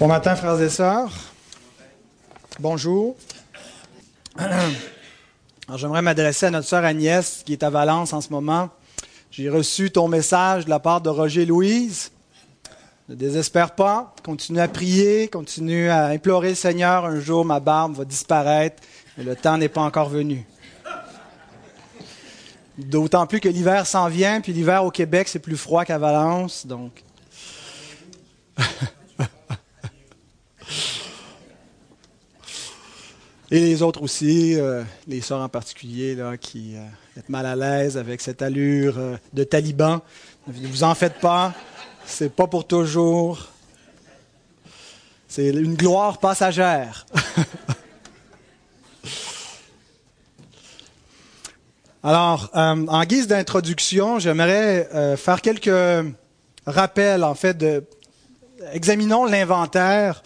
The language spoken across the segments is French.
Bon matin, frères et sœurs. Bonjour. j'aimerais m'adresser à notre sœur Agnès, qui est à Valence en ce moment. J'ai reçu ton message de la part de Roger Louise. Ne désespère pas. Continue à prier, continue à implorer le Seigneur. Un jour, ma barbe va disparaître, mais le temps n'est pas encore venu. D'autant plus que l'hiver s'en vient, puis l'hiver au Québec, c'est plus froid qu'à Valence, donc. Et les autres aussi, euh, les sœurs en particulier, là, qui euh, êtes mal à l'aise avec cette allure euh, de taliban. Ne vous en faites pas, c'est pas pour toujours. C'est une gloire passagère. Alors, en guise d'introduction, j'aimerais faire quelques rappels, en fait, de, examinons l'inventaire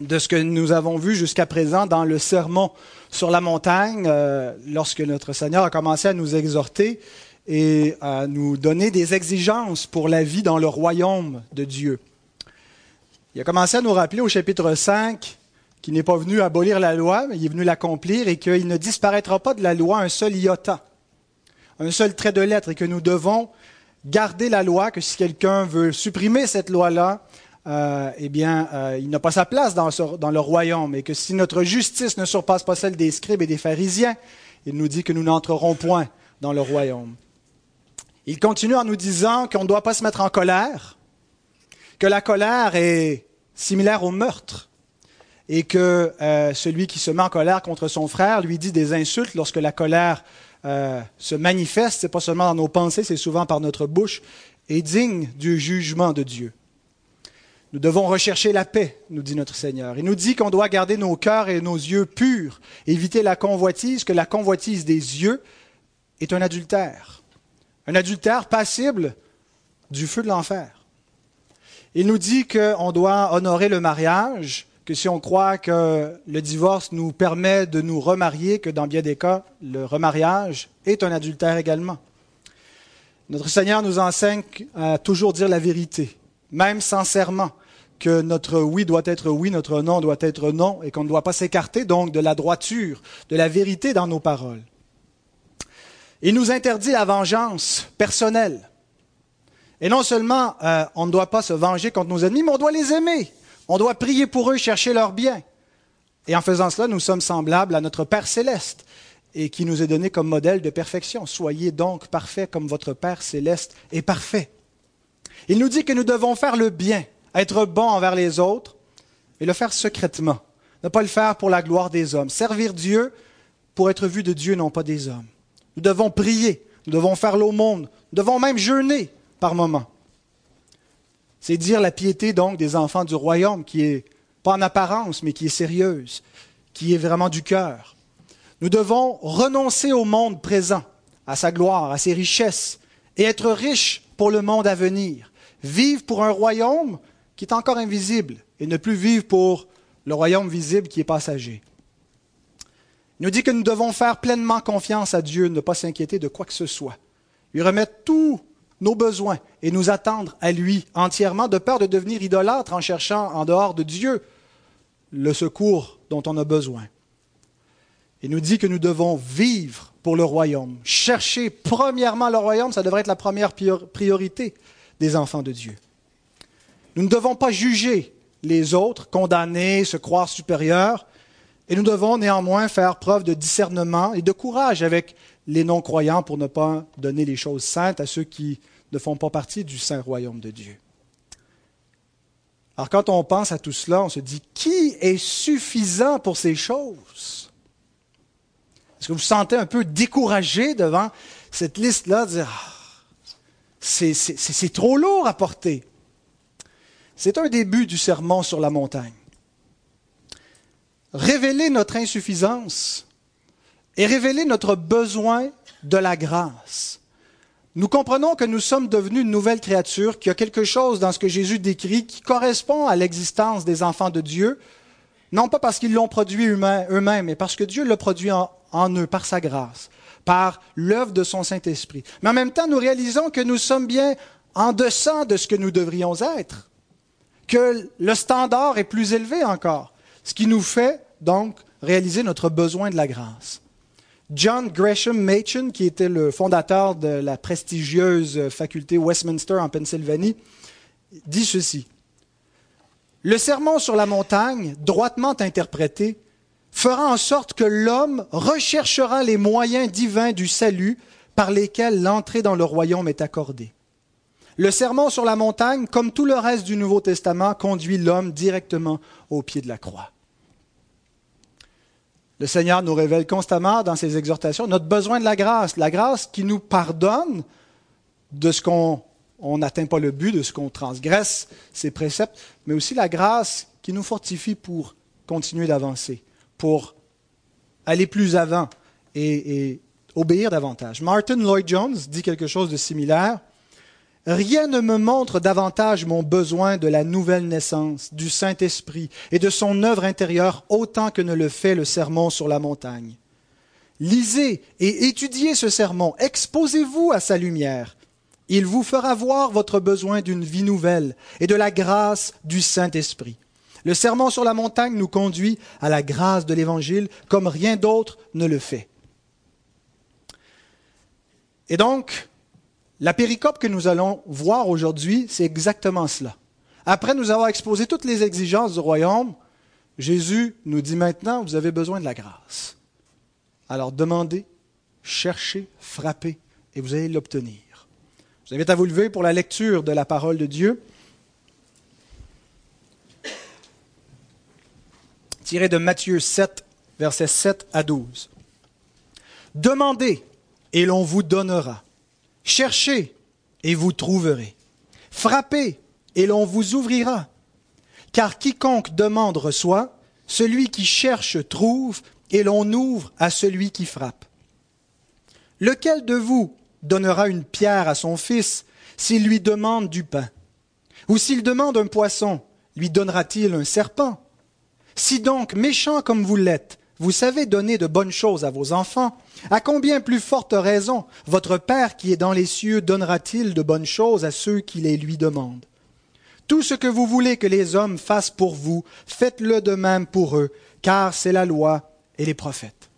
de ce que nous avons vu jusqu'à présent dans le sermon sur la montagne, euh, lorsque notre Seigneur a commencé à nous exhorter et à nous donner des exigences pour la vie dans le royaume de Dieu. Il a commencé à nous rappeler au chapitre 5 qu'il n'est pas venu abolir la loi, mais il est venu l'accomplir et qu'il ne disparaîtra pas de la loi un seul iota, un seul trait de lettre, et que nous devons garder la loi, que si quelqu'un veut supprimer cette loi-là, euh, eh bien, euh, il n'a pas sa place dans, le royaume, et que si notre justice ne surpasse pas celle des scribes et des pharisiens, il nous dit que nous n'entrerons point dans le royaume. Il continue en nous disant qu'on ne doit pas se mettre en colère, que la colère est similaire au meurtre, et que euh, celui qui se met en colère contre son frère lui dit des insultes lorsque la colère se manifeste, c'est pas seulement dans nos pensées, c'est souvent par notre bouche, est digne du jugement de Dieu. Nous devons rechercher la paix, nous dit notre Seigneur. Il nous dit qu'on doit garder nos cœurs et nos yeux purs, éviter la convoitise, que la convoitise des yeux est un adultère. Un adultère passible du feu de l'enfer. Il nous dit qu'on doit honorer le mariage, que si on croit que le divorce nous permet de nous remarier, que dans bien des cas, le remariage est un adultère également. Notre Seigneur nous enseigne à toujours dire la vérité même sincèrement, que notre oui doit être oui, notre non doit être non, et qu'on ne doit pas s'écarter donc de la droiture, de la vérité dans nos paroles. Il nous interdit la vengeance personnelle. Et non seulement euh, on ne doit pas se venger contre nos ennemis, mais on doit les aimer. On doit prier pour eux, chercher leur bien. Et en faisant cela, nous sommes semblables à notre Père céleste et qui nous est donné comme modèle de perfection. Soyez donc parfaits comme votre Père céleste est parfait. Il nous dit que nous devons faire le bien, être bons envers les autres, et le faire secrètement. Ne pas le faire pour la gloire des hommes. Servir Dieu pour être vu de Dieu, non pas des hommes. Nous devons prier, nous devons faire l'aumône, nous devons même jeûner par moments. C'est dire la piété donc des enfants du royaume qui est pas en apparence, mais qui est sérieuse, qui est vraiment du cœur. Nous devons renoncer au monde présent, à sa gloire, à ses richesses, et être riches pour le monde à venir. Vivre pour un royaume qui est encore invisible et ne plus vivre pour le royaume visible qui est passager. Il nous dit que nous devons faire pleinement confiance à Dieu, ne pas s'inquiéter de quoi que ce soit, lui remettre tous nos besoins et nous attendre à lui entièrement, de peur de devenir idolâtre en cherchant en dehors de Dieu le secours dont on a besoin. Il nous dit que nous devons vivre pour le royaume. Chercher premièrement le royaume, ça devrait être la première priorité des enfants de Dieu. Nous ne devons pas juger les autres, condamner, se croire supérieurs, et nous devons néanmoins faire preuve de discernement et de courage avec les non-croyants pour ne pas donner les choses saintes à ceux qui ne font pas partie du saint royaume de Dieu. Alors quand on pense à tout cela, on se dit, qui est suffisant pour ces choses? Est-ce que vous vous sentez un peu découragé devant cette liste-là, de dire, ah, c'est trop lourd à porter? C'est un début du sermon sur la montagne. Révéler notre insuffisance et révéler notre besoin de la grâce. Nous comprenons que nous sommes devenus une nouvelle créature, qu'il y a quelque chose dans ce que Jésus décrit qui correspond à l'existence des enfants de Dieu, non pas parce qu'ils l'ont produit eux-mêmes, mais parce que Dieu l'a produit en eux par sa grâce par l'œuvre de son Saint-Esprit. Mais en même temps, nous réalisons que nous sommes bien en deçà de ce que nous devrions être, que le standard est plus élevé encore, ce qui nous fait donc réaliser notre besoin de la grâce. John Gresham Machen, qui était le fondateur de la prestigieuse faculté Westminster en Pennsylvanie, dit ceci. Le sermon sur la montagne, droitement interprété, fera en sorte que l'homme recherchera les moyens divins du salut par lesquels l'entrée dans le royaume est accordée. Le sermon sur la montagne, comme tout le reste du Nouveau Testament, conduit l'homme directement au pied de la croix. Le Seigneur nous révèle constamment dans ses exhortations notre besoin de la grâce, la grâce qui nous pardonne de ce qu'on n'atteint pas le but, de ce qu'on transgresse ses préceptes, mais aussi la grâce qui nous fortifie pour continuer d'avancer, pour aller plus avant et, et obéir davantage. Martin Lloyd Jones dit quelque chose de similaire. Rien ne me montre davantage mon besoin de la nouvelle naissance, du Saint-Esprit et de son œuvre intérieure autant que ne le fait le sermon sur la montagne. Lisez et étudiez ce sermon, exposez-vous à sa lumière. Il vous fera voir votre besoin d'une vie nouvelle et de la grâce du Saint-Esprit. Le sermon sur la montagne nous conduit à la grâce de l'Évangile comme rien d'autre ne le fait. Et donc, la péricope que nous allons voir aujourd'hui, c'est exactement cela. Après nous avoir exposé toutes les exigences du royaume, Jésus nous dit maintenant, vous avez besoin de la grâce. Alors demandez, cherchez, frappez, et vous allez l'obtenir. Je vous invite à vous lever pour la lecture de la parole de Dieu. Tiré de Matthieu 7, versets 7 à 12. Demandez, et l'on vous donnera. Cherchez et vous trouverez. Frappez et l'on vous ouvrira. Car quiconque demande reçoit, celui qui cherche trouve, et l'on ouvre à celui qui frappe. Lequel de vous donnera une pierre à son fils s'il lui demande du pain? Ou s'il demande un poisson, lui donnera-t-il un serpent? Si donc, méchant comme vous l'êtes, vous savez donner de bonnes choses à vos enfants, à combien plus forte raison votre Père qui est dans les cieux donnera-t-il de bonnes choses à ceux qui les lui demandent? Tout ce que vous voulez que les hommes fassent pour vous, faites-le de même pour eux, car c'est la loi et les prophètes.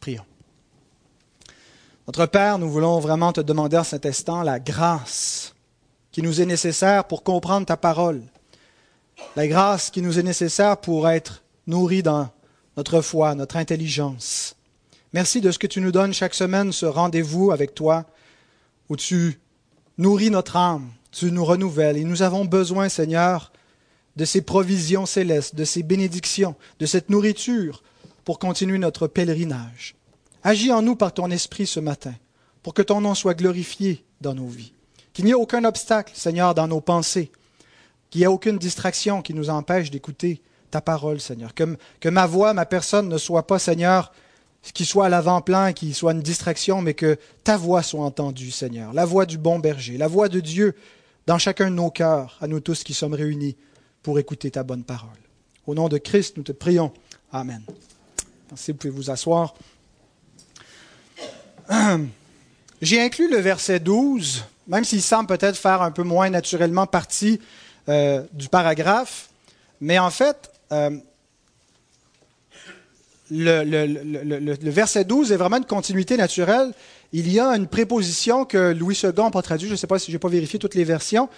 Prions. Notre Père, nous voulons vraiment te demander en cet instant la grâce qui nous est nécessaire pour comprendre ta parole, la grâce qui nous est nécessaire pour être nourris dans notre foi, notre intelligence. Merci de ce que tu nous donnes chaque semaine, ce rendez-vous avec toi, où tu nourris notre âme, tu nous renouvelles. Et nous avons besoin, Seigneur, de ces provisions célestes, de ces bénédictions, de cette nourriture pour continuer notre pèlerinage. Agis en nous par ton esprit ce matin, pour que ton nom soit glorifié dans nos vies. Qu'il n'y ait aucun obstacle, Seigneur, dans nos pensées, qu'il n'y ait aucune distraction qui nous empêche d'écouter ta parole, Seigneur. Que, ma voix, ma personne ne soit pas, Seigneur, qui soit à l'avant-plan, qui soit une distraction, mais que ta voix soit entendue, Seigneur. La voix du bon berger, la voix de Dieu dans chacun de nos cœurs, à nous tous qui sommes réunis pour écouter ta bonne parole. Au nom de Christ, nous te prions. Amen. Merci, vous pouvez vous asseoir. J'ai inclus le verset 12, même s'il semble peut-être faire un peu moins naturellement partie euh, du paragraphe, mais en fait, euh, le, verset 12 est vraiment une continuité naturelle. Il y a une préposition que Louis II n'a pas traduit, je ne sais pas si je n'ai pas vérifié toutes les versions,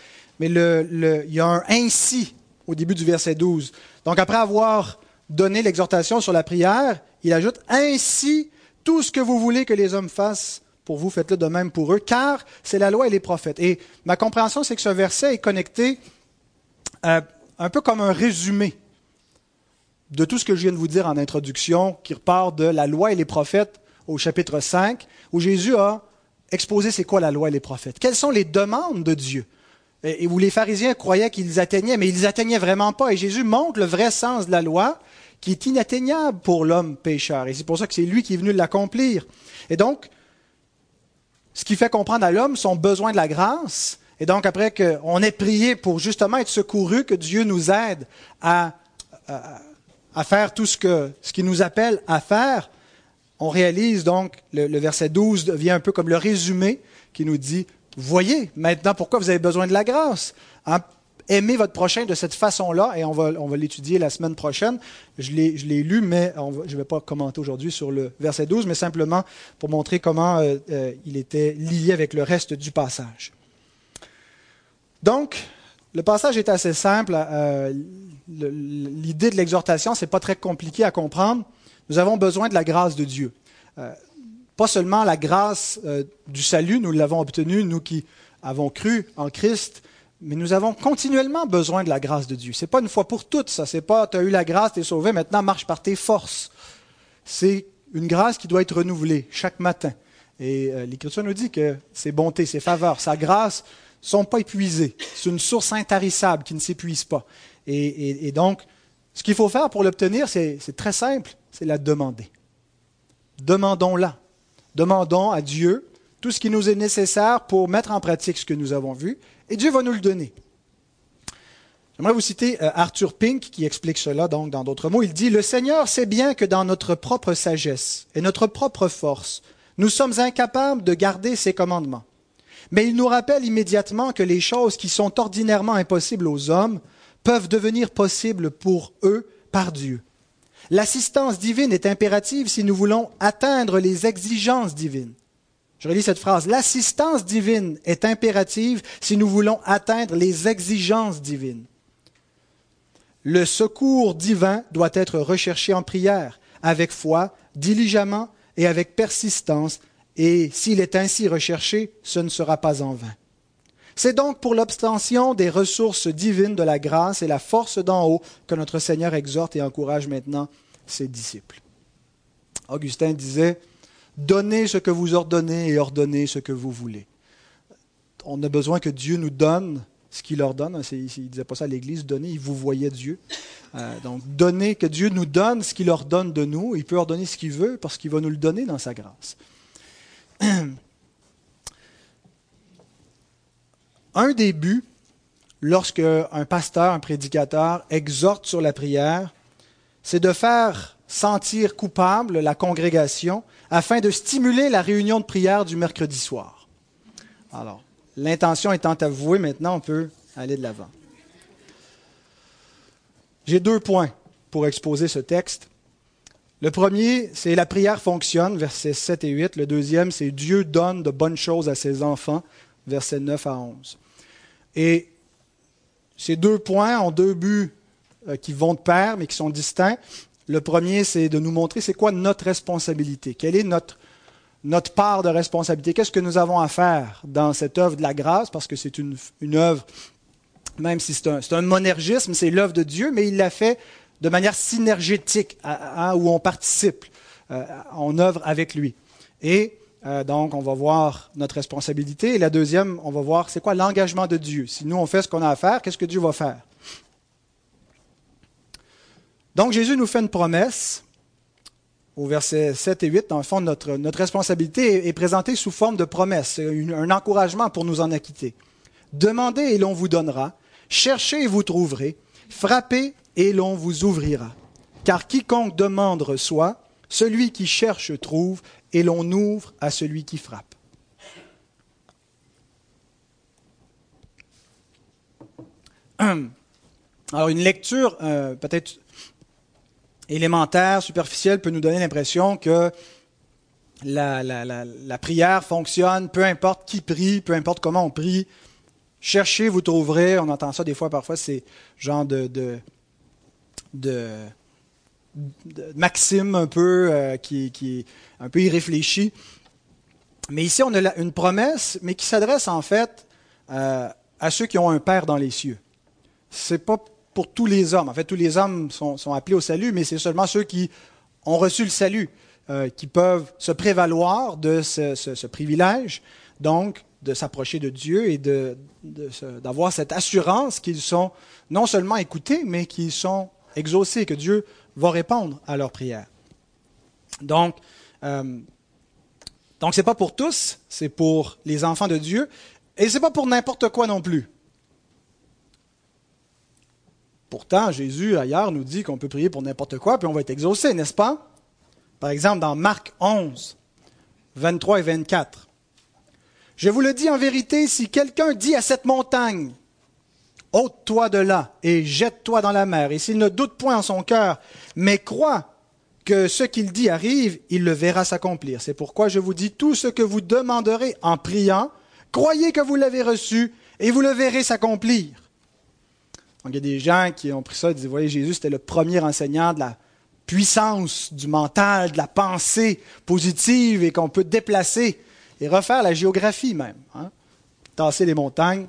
mais il y a un ainsi au début du verset 12. Donc après avoir donné l'exhortation sur la prière, il ajoute ainsi tout ce que vous voulez que les hommes fassent pour vous, faites-le de même pour eux, car c'est la loi et les prophètes. Et ma compréhension, c'est que ce verset est connecté euh, un peu comme un résumé de tout ce que je viens de vous dire en introduction, qui repart de la loi et les prophètes au chapitre 5, où Jésus a exposé c'est quoi la loi et les prophètes. Quelles sont les demandes de Dieu? Et où les pharisiens croyaient qu'ils atteignaient, mais ils atteignaient vraiment pas. Et Jésus montre le vrai sens de la loi, qui est inatteignable pour l'homme pécheur. Et c'est pour ça que c'est lui qui est venu l'accomplir. Et donc, ce qui fait comprendre à l'homme son besoin de la grâce, et donc après qu'on ait prié pour justement être secouru, que Dieu nous aide à, faire tout ce, que, ce qui nous appelle à faire, on réalise donc, le, verset 12 devient un peu comme le résumé qui nous dit, voyez maintenant pourquoi vous avez besoin de la grâce? Hein, aimer votre prochain de cette façon-là, et on va, l'étudier la semaine prochaine. Je l'ai, je l'ai lu, mais je ne vais pas commenter aujourd'hui sur le verset 12, mais simplement pour montrer comment euh, euh, il était lié avec le reste du passage. Donc, le passage est assez simple. Euh, l'idée de l'exhortation, c'est pas très compliqué à comprendre. Nous avons besoin de la grâce de Dieu. pas seulement la grâce du salut, nous l'avons obtenue, nous qui avons cru en Christ, mais nous avons continuellement besoin de la grâce de Dieu. C'est pas une fois pour toutes, ça. C'est pas, tu as eu la grâce, tu es sauvé, maintenant marche par tes forces. C'est une grâce qui doit être renouvelée chaque matin. Et euh, l'Écriture nous dit que ses bontés, ses faveurs, sa grâce sont pas épuisées. C'est une source intarissable qui ne s'épuise pas. Et, et, donc, ce qu'il faut faire pour l'obtenir, c'est très simple, c'est la demander. Demandons-la. Demandons à Dieu tout ce qui nous est nécessaire pour mettre en pratique ce que nous avons vu, et Dieu va nous le donner. J'aimerais vous citer euh, Arthur Pink qui explique cela donc dans d'autres mots. Il dit Le Seigneur sait bien que dans notre propre sagesse et notre propre force, nous sommes incapables de garder ses commandements. Mais il nous rappelle immédiatement que les choses qui sont ordinairement impossibles aux hommes peuvent devenir possibles pour eux par Dieu. L'assistance divine est impérative si nous voulons atteindre les exigences divines. Je relis cette phrase. L'assistance divine est impérative si nous voulons atteindre les exigences divines. Le secours divin doit être recherché en prière, avec foi, diligemment et avec persistance, et s'il est ainsi recherché, ce ne sera pas en vain. C'est donc pour l'obtention des ressources divines de la grâce et la force d'en haut que notre Seigneur exhorte et encourage maintenant ses disciples. Augustin disait, Donnez ce que vous ordonnez et ordonnez ce que vous voulez. On a besoin que Dieu nous donne ce qu'il ordonne. Il ne disait pas ça à l'Église, donnez, il vous voyait Dieu. Euh, donc, donnez, que Dieu nous donne ce qu'il ordonne de nous. Il peut ordonner ce qu'il veut parce qu'il va nous le donner dans sa grâce. Un des buts, lorsque un pasteur, un prédicateur exhorte sur la prière, c'est de faire sentir coupable la congrégation afin de stimuler la réunion de prière du mercredi soir. Alors, l'intention étant avouée, maintenant on peut aller de l'avant. J'ai deux points pour exposer ce texte. Le premier, c'est la prière fonctionne, versets 7 et 8. Le deuxième, c'est Dieu donne de bonnes choses à ses enfants, versets 9 à 11. Et ces deux points ont deux buts euh, qui vont de pair, mais qui sont distincts. Le premier, c'est de nous montrer c'est quoi notre responsabilité, quelle est notre, notre part de responsabilité, qu'est-ce que nous avons à faire dans cette œuvre de la grâce, parce que c'est une, une œuvre, même si c'est un, un monergisme, c'est l'œuvre de Dieu, mais il l'a fait de manière synergétique, où on participe, euh, on œuvre avec lui. Et euh, donc, on va voir notre responsabilité. Et la deuxième, on va voir c'est quoi l'engagement de Dieu. Si nous, on fait ce qu'on a à faire, qu'est-ce que Dieu va faire? Donc Jésus nous fait une promesse au verset 7 et 8. Dans le fond, notre, notre responsabilité est présentée sous forme de promesse, un encouragement pour nous en acquitter. Demandez et l'on vous donnera, cherchez et vous trouverez, frappez et l'on vous ouvrira. Car quiconque demande reçoit, celui qui cherche trouve, et l'on ouvre à celui qui frappe. Alors une lecture euh, peut-être élémentaire, superficielle, peut nous donner l'impression que la, prière fonctionne, peu importe qui prie, peu importe comment on prie. Cherchez, vous trouverez. On entend ça des fois, parfois, c'est genre de, de, de, maxime un peu euh, qui, qui est un peu irréfléchi. Mais ici, on a une promesse, mais qui s'adresse en fait euh, à ceux qui ont un Père dans les cieux. C'est pas pour tous les hommes. En fait, tous les hommes sont, appelés au salut, mais c'est seulement ceux qui ont reçu le salut euh, qui peuvent se prévaloir de ce, privilège, donc de s'approcher de Dieu et d'avoir cette assurance qu'ils sont non seulement écoutés, mais qu'ils sont exaucés, que Dieu va répondre à leurs prières. Donc, euh, donc c'est pas pour tous, c'est pour les enfants de Dieu, et c'est pas pour n'importe quoi non plus. Pourtant, Jésus, ailleurs, nous dit qu'on peut prier pour n'importe quoi, puis on va être exaucé, n'est-ce pas? Par exemple, dans Marc 11, 23 et 24. Je vous le dis en vérité, si quelqu'un dit à cette montagne, ôte-toi de là et jette-toi dans la mer. Et s'il ne doute point en son cœur, mais croit que ce qu'il dit arrive, il le verra s'accomplir. C'est pourquoi je vous dis tout ce que vous demanderez en priant, croyez que vous l'avez reçu et vous le verrez s'accomplir. Donc il y a des gens qui ont pris ça et disent, voyez, Jésus, c'était le premier enseignant de la puissance du mental, de la pensée positive et qu'on peut déplacer et refaire la géographie même. Hein? Tasser les montagnes.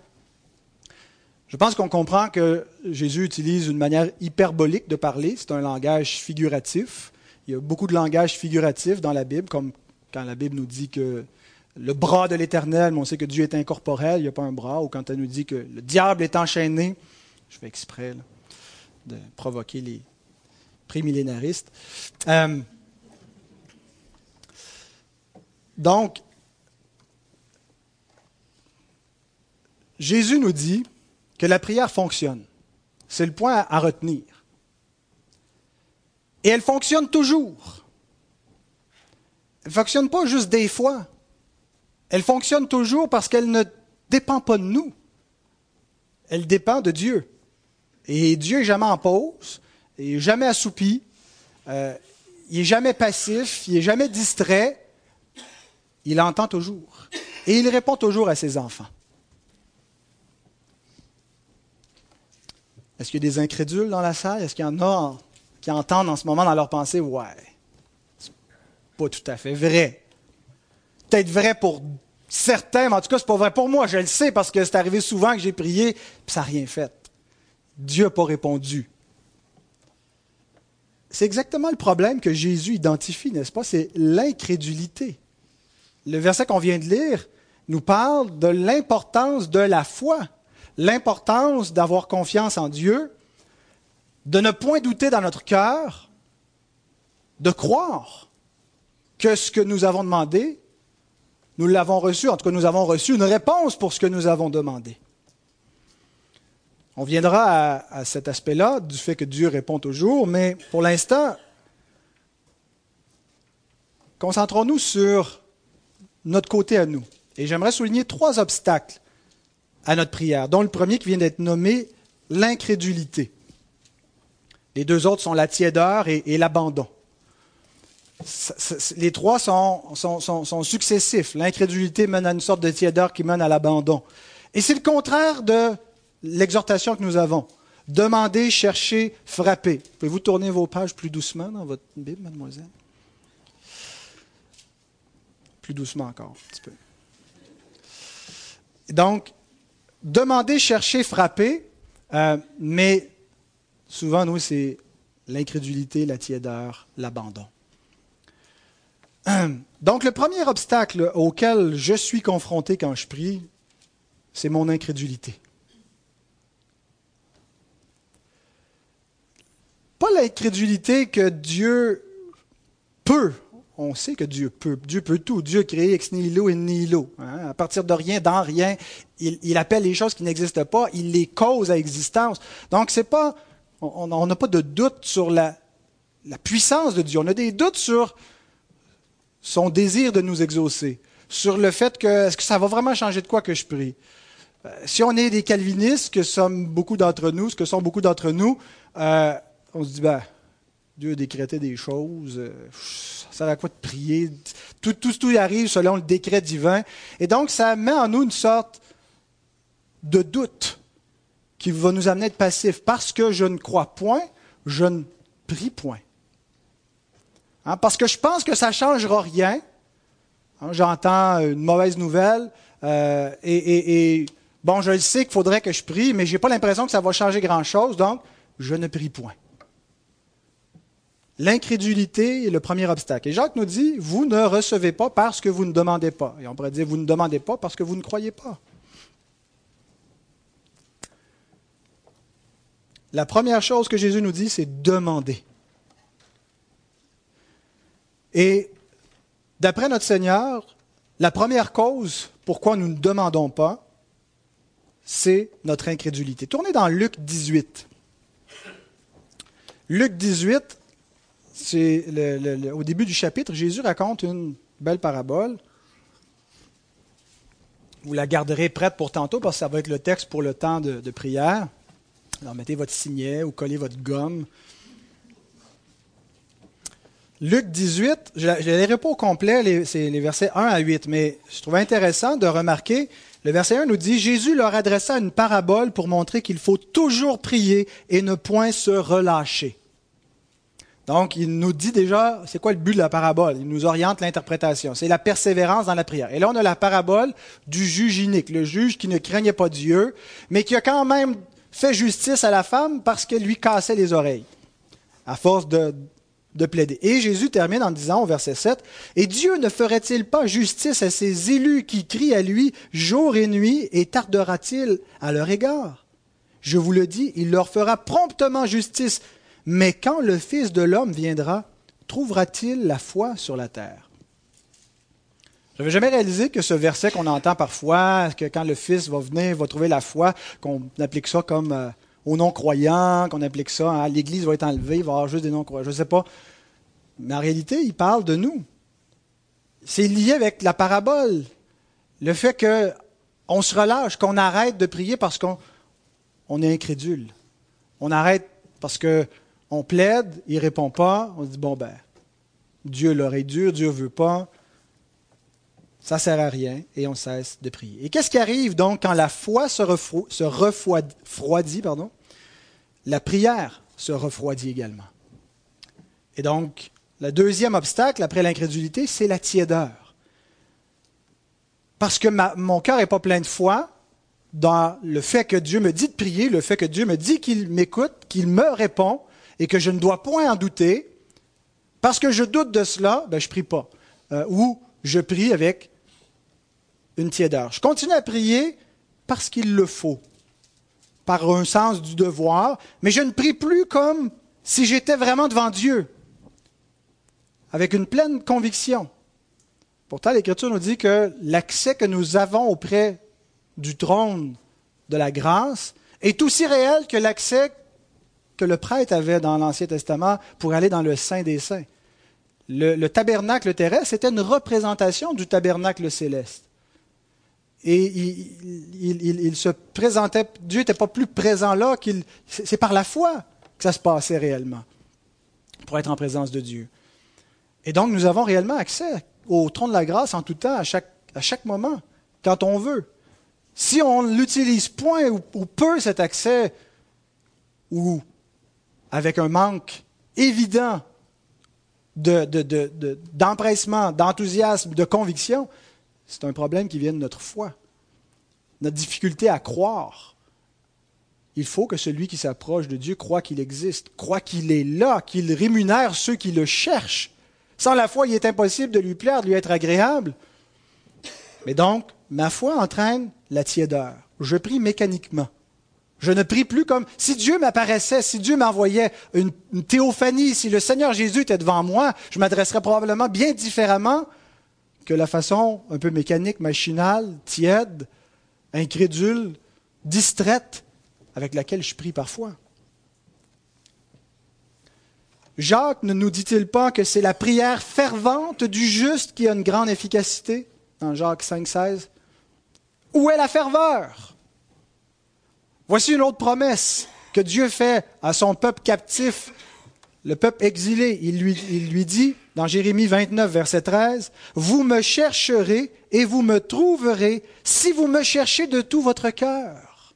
Je pense qu'on comprend que Jésus utilise une manière hyperbolique de parler. C'est un langage figuratif. Il y a beaucoup de langage figuratif dans la Bible, comme quand la Bible nous dit que le bras de l'Éternel, mais on sait que Dieu est incorporel, il n'y a pas un bras, ou quand elle nous dit que le diable est enchaîné, je fais exprès de provoquer les prémillénaristes. Euh, donc, Jésus nous dit que la prière fonctionne. C'est le point à retenir. Et elle fonctionne toujours. Elle ne fonctionne pas juste des fois. Elle fonctionne toujours parce qu'elle ne dépend pas de nous. Elle dépend de Dieu. Et Dieu n'est jamais en pause, il n'est jamais assoupi, euh, il n'est jamais passif, il n'est jamais distrait. Il entend toujours. Et il répond toujours à ses enfants. Est-ce qu'il y a des incrédules dans la salle? Est-ce qu'il y en a qui entendent en ce moment dans leur pensée, ouais, c'est pas tout à fait vrai. Peut-être vrai pour certains, mais en tout cas, c'est pas vrai pour moi. Je le sais parce que c'est arrivé souvent que j'ai prié, puis ça n'a rien fait. Dieu n'a pas répondu. C'est exactement le problème que Jésus identifie, n'est-ce pas? C'est l'incrédulité. Le verset qu'on vient de lire nous parle de l'importance de la foi, l'importance d'avoir confiance en Dieu, de ne point douter dans notre cœur, de croire que ce que nous avons demandé, nous l'avons reçu, en tout cas nous avons reçu une réponse pour ce que nous avons demandé. On viendra à, cet aspect-là du fait que Dieu répond toujours, mais pour l'instant, concentrons-nous sur notre côté à nous. Et j'aimerais souligner trois obstacles à notre prière, dont le premier qui vient d'être nommé l'incrédulité. Les deux autres sont la tiédeur et, l'abandon. Les trois sont, sont successifs. L'incrédulité mène à une sorte de tiédeur qui mène à l'abandon. Et c'est le contraire de l'exhortation que nous avons. Demandez, cherchez, frappez. Pouvez-vous tourner vos pages plus doucement dans votre Bible, mademoiselle? Plus doucement encore, un petit peu. Donc, demandez, cherchez, frappez, euh, mais Souvent, nous, c'est l'incrédulité, la tiédeur, l'abandon. Donc, le premier obstacle auquel je suis confronté quand je prie, c'est mon incrédulité. Pas l'incrédulité que Dieu peut. On sait que Dieu peut. Dieu peut tout. Dieu a créé ex nihilo et nihilo. Hein? À partir de rien, dans rien, il, il appelle les choses qui n'existent pas, il les cause à existence. Donc, c'est pas on n'a pas de doute sur la, puissance de Dieu. On a des doutes sur son désir de nous exaucer, sur le fait que est-ce que ça va vraiment changer de quoi que je prie? Euh, si on est des calvinistes, que sommes beaucoup d'entre nous, ce que sont beaucoup d'entre nous, euh, on se dit, ben, Dieu a décrété des choses, euh, ça sert à quoi de prier? Tout, tout, tout arrive selon le décret divin. Et donc, ça met en nous une sorte de doute qui va nous amener à être passifs. Parce que je ne crois point, je ne prie point. Hein, parce que je pense que ça ne changera rien. Hein, j'entends une mauvaise nouvelle euh, et, bon, je le sais qu'il faudrait que je prie, mais je n'ai pas l'impression que ça va changer grand-chose, donc je ne prie point. L'incrédulité est le premier obstacle. Et Jacques nous dit, vous ne recevez pas parce que vous ne demandez pas. Et on pourrait dire, vous ne demandez pas parce que vous ne croyez pas. La première chose que Jésus nous dit, c'est demander. Et d'après notre Seigneur, la première cause pourquoi nous ne demandons pas, c'est notre incrédulité. Tournez dans Luc 18. Luc 18, au début du chapitre, Jésus raconte une belle parabole. Vous la garderez prête pour tantôt parce que ça va être le texte pour le temps de, prière. Alors mettez votre signet ou collez votre gomme. Luc 18, je ne lirai pas au complet, c'est les versets 1 à 8, mais je trouve intéressant de remarquer, le verset 1 nous dit, Jésus leur adressa une parabole pour montrer qu'il faut toujours prier et ne point se relâcher. Donc, il nous dit déjà, c'est quoi le but de la parabole? Il nous oriente l'interprétation. C'est la persévérance dans la prière. Et là, on a la parabole du juge inique, le juge qui ne craignait pas Dieu, mais qui a quand même fait justice à la femme parce qu'elle lui cassait les oreilles, à force de, de plaider. Et Jésus termine en disant au verset 7, Et Dieu ne ferait-il pas justice à ses élus qui crient à lui jour et nuit, et tardera-t-il à leur égard Je vous le dis, il leur fera promptement justice. Mais quand le Fils de l'homme viendra, trouvera-t-il la foi sur la terre? Je n'avais jamais réalisé que ce verset qu'on entend parfois, que quand le Fils va venir, va trouver la foi, qu'on applique ça comme euh, aux non-croyants, qu'on applique ça à hein, l'Église va être enlevée, il va y avoir juste des non-croyants. Je ne sais pas. Mais en réalité, il parle de nous. C'est lié avec la parabole. Le fait qu'on se relâche, qu'on arrête de prier parce qu'on est incrédule. On arrête parce que on plaide, il ne répond pas, on dit, bon ben, Dieu l'aurait dur, Dieu ne veut pas, ça ne sert à rien, et on cesse de prier. Et qu'est-ce qui arrive donc quand la foi se, refroidit, pardon, la prière se refroidit également. Et donc, le deuxième obstacle après l'incrédulité, c'est la tiédeur. Parce que mon cœur n'est pas plein de foi dans le fait que Dieu me dit de prier, le fait que Dieu me dit qu'il m'écoute, qu'il me répond, et que je ne dois point en douter, parce que je doute de cela, ben, je ne prie pas. Euh, ou je prie avec une tiédeur. Je continue à prier parce qu'il le faut, par un sens du devoir, mais je ne prie plus comme si j'étais vraiment devant Dieu, avec une pleine conviction. Pourtant, l'Écriture nous dit que l'accès que nous avons auprès du trône de la grâce est aussi réel que l'accès le prêtre avait dans l'Ancien Testament pour aller dans le Saint des Saints. Le, tabernacle terrestre, c'était une représentation du tabernacle céleste. Et il, se présentait, Dieu n'était pas plus présent là qu'il. C'est par la foi que ça se passait réellement, pour être en présence de Dieu. Et donc, nous avons réellement accès au trône de la grâce en tout temps, à chaque, à chaque moment, quand on veut. Si on l'utilise point ou, ou peu cet accès, ou avec un manque évident d'empressement, d'enthousiasme, de conviction, c'est un problème qui vient de notre foi, notre difficulté à croire. Il faut que celui qui s'approche de Dieu croit qu'il existe, croit qu'il est là, qu'il rémunère ceux qui le cherchent. Sans la foi, il est impossible de lui plaire, de lui être agréable. Mais donc, ma foi entraîne la tiédeur. Je prie mécaniquement. Je ne prie plus comme si Dieu m'apparaissait, si Dieu m'envoyait une, théophanie, si le Seigneur Jésus était devant moi, je m'adresserais probablement bien différemment que la façon un peu mécanique, machinale, tiède, incrédule, distraite avec laquelle je prie parfois. Jacques ne nous dit-il pas que c'est la prière fervente du juste qui a une grande efficacité dans Jacques 5,16 Où est la ferveur? Voici une autre promesse que Dieu fait à son peuple captif, le peuple exilé. Il lui, dit, dans Jérémie 29, verset 13, Vous me chercherez et vous me trouverez si vous me cherchez de tout votre cœur.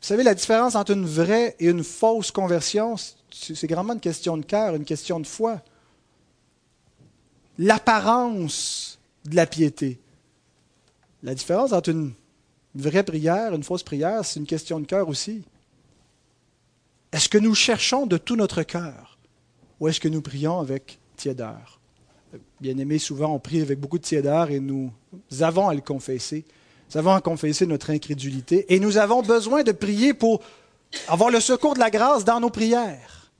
Vous savez, la différence entre une vraie et une fausse conversion, c'est grandement une question de cœur, une question de foi. L'apparence de la piété. La différence entre une vraie prière et une fausse prière, c'est une question de cœur aussi. Est-ce que nous cherchons de tout notre cœur ou est-ce que nous prions avec tiédeur? Bien aimé, souvent on prie avec beaucoup de tiédeur et nous avons à le confesser. Nous avons à confesser notre incrédulité et nous avons besoin de prier pour avoir le secours de la grâce dans nos prières.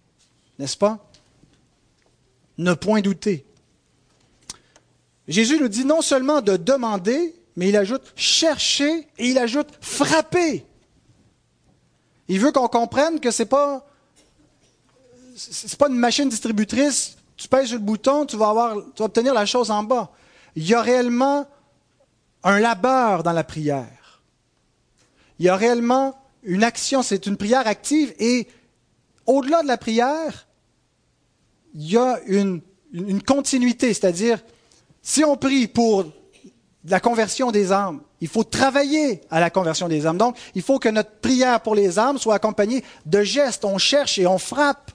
N'est-ce pas? Ne point douter. Jésus nous dit non seulement de demander, mais il ajoute chercher et il ajoute frapper. Il veut qu'on comprenne que ce pas, c'est pas une machine distributrice tu pèses le bouton, tu vas, avoir, tu obtenir la chose en bas. Il y a réellement un labeur dans la prière. Il y a réellement une action, c'est une prière active et au-delà de la prière, il y a une continuité, c'est-à-dire si on prie pour la conversion des âmes, il faut travailler à la conversion des âmes. Donc, il faut que notre prière pour les âmes soit accompagnée de gestes. On cherche et on frappe.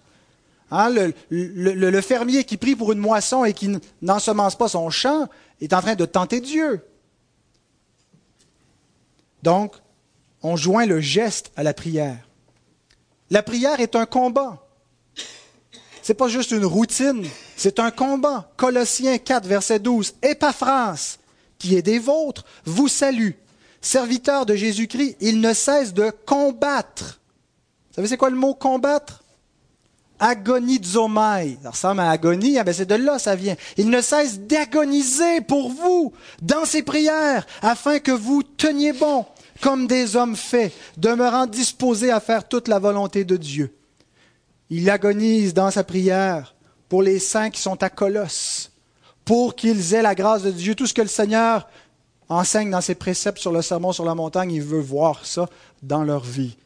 Hein, le, fermier qui prie pour une moisson et qui n'ensemence pas son champ est en train de tenter Dieu. Donc, on joint le geste à la prière. La prière est un combat. Ce n'est pas juste une routine, c'est un combat. Colossiens 4, verset 12. Epaphras, qui est des vôtres, vous salue. Serviteur de Jésus-Christ, il ne cesse de combattre. Vous savez c'est quoi le mot combattre? Agonizomai. Ça ressemble à agonie, ah ben c'est de là ça vient. Il ne cesse d'agoniser pour vous dans ses prières afin que vous teniez bon comme des hommes faits, demeurant disposés à faire toute la volonté de Dieu. Il agonise dans sa prière pour les saints qui sont à Colosse, pour qu'ils aient la grâce de Dieu. Tout ce que le Seigneur enseigne dans ses préceptes sur le sermon sur la montagne, il veut voir ça dans leur vie.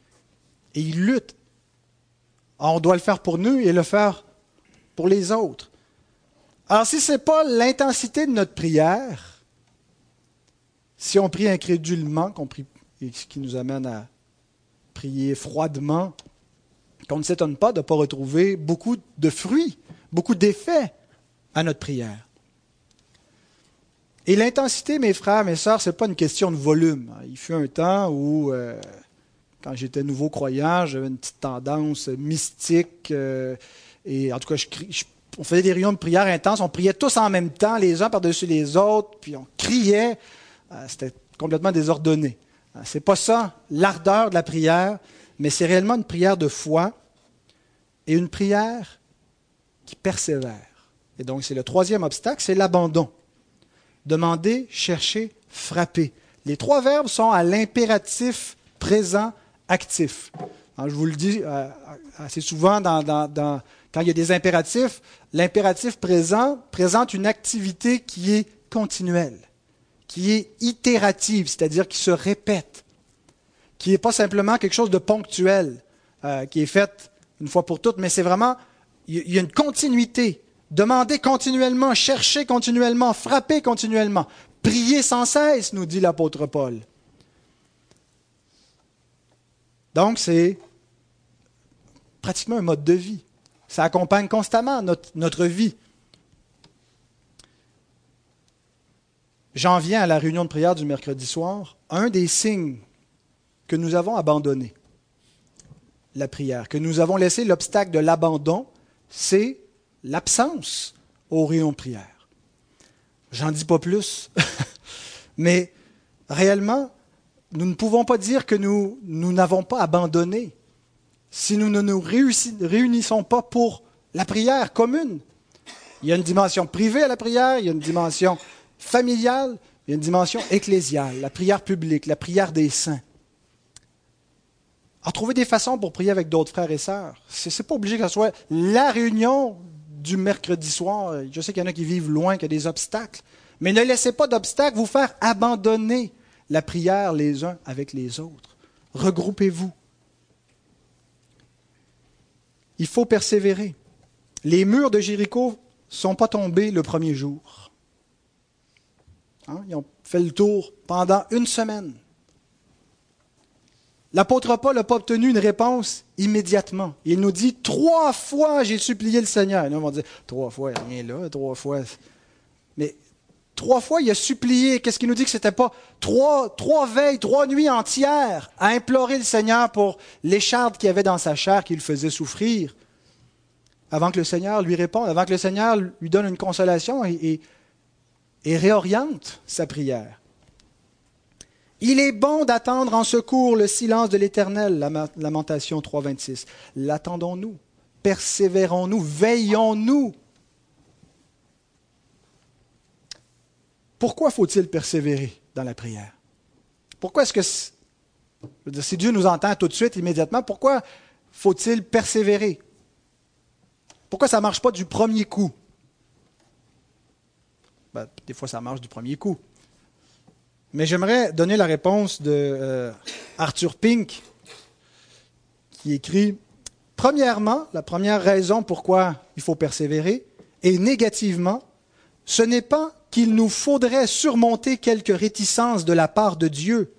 Et il lutte. on doit le faire pour nous et le faire pour les autres. Alors si ce n'est pas l'intensité de notre prière, si on prie incrédulement, ce qui nous amène à prier froidement, qu'on ne s'étonne pas de ne pas retrouver beaucoup de fruits, beaucoup d'effets à notre prière. Et l'intensité, mes frères, mes sœurs, ce n'est pas une question de volume. Il fut un temps où, euh, quand j'étais nouveau croyant, j'avais une petite tendance mystique. Euh, et en tout cas, on faisait des réunions de prière intenses. On priait tous en même temps, les uns par-dessus les autres, puis on criait. Euh, c'était complètement désordonné. Ce n'est pas ça l'ardeur de la prière mais c'est réellement une prière de foi et une prière qui persévère. Et donc, c'est le troisième obstacle, c'est l'abandon. Demander, chercher, frapper. Les trois verbes sont à l'impératif présent actif. je vous le dis euh, assez souvent quand il y a des impératifs, l'impératif présent présente une activité qui est continuelle, qui est itérative, c'est-à-dire qui se répète qui n'est pas simplement quelque chose de ponctuel, euh, qui est fait une fois pour toutes, mais c'est vraiment, il y a une continuité. Demandez continuellement, cherchez continuellement, frappez continuellement, priez sans cesse, nous dit l'apôtre Paul. Donc c'est pratiquement un mode de vie. Ça accompagne constamment notre, vie. J'en viens à la réunion de prière du mercredi soir. Un des signes que nous avons abandonné la prière, que nous avons laissé l'obstacle de l'abandon, c'est l'absence au rayon de prière. J'en dis pas plus, mais réellement, nous ne pouvons pas dire que nous n'avons pas abandonné si nous ne nous réunissons pas pour la prière commune. Il y a une dimension privée à la prière, il y a une dimension familiale, il y a une dimension ecclésiale, la prière publique, la prière des saints à trouver des façons pour prier avec d'autres frères et sœurs. Ce n'est pas obligé que ce soit la réunion du mercredi soir. Je sais qu'il y en a qui vivent loin, qu'il y a des obstacles. Mais ne laissez pas d'obstacles vous faire abandonner la prière les uns avec les autres. Regroupez-vous. Il faut persévérer. Les murs de Jéricho ne sont pas tombés le premier jour. Hein? Ils ont fait le tour pendant une semaine. L'apôtre Paul n'a pas obtenu une réponse immédiatement. Il nous dit trois fois j'ai supplié le Seigneur. Nous, on trois fois, rien là, trois fois. Mais trois fois, il a supplié. Qu'est-ce qu'il nous dit que c'était pas? Trois, trois veilles, trois nuits entières à implorer le Seigneur pour l'écharde qu'il avait dans sa chair qui le faisait souffrir avant que le Seigneur lui réponde, avant que le Seigneur lui donne une consolation et réoriente sa prière. Il est bon d'attendre en secours le silence de l'Éternel, Lamentation 3.26. L'attendons-nous, persévérons-nous, veillons-nous? Pourquoi faut-il persévérer dans la prière? Pourquoi est-ce que, si Dieu nous entend tout de suite, immédiatement, pourquoi faut-il persévérer? Pourquoi ça ne marche pas du premier coup? Ben, des fois, ça marche du premier coup. Mais j'aimerais donner la réponse de euh, Arthur Pink, qui écrit Premièrement, la première raison pourquoi il faut persévérer, et négativement, ce n'est pas qu'il nous faudrait surmonter quelques réticences de la part de Dieu,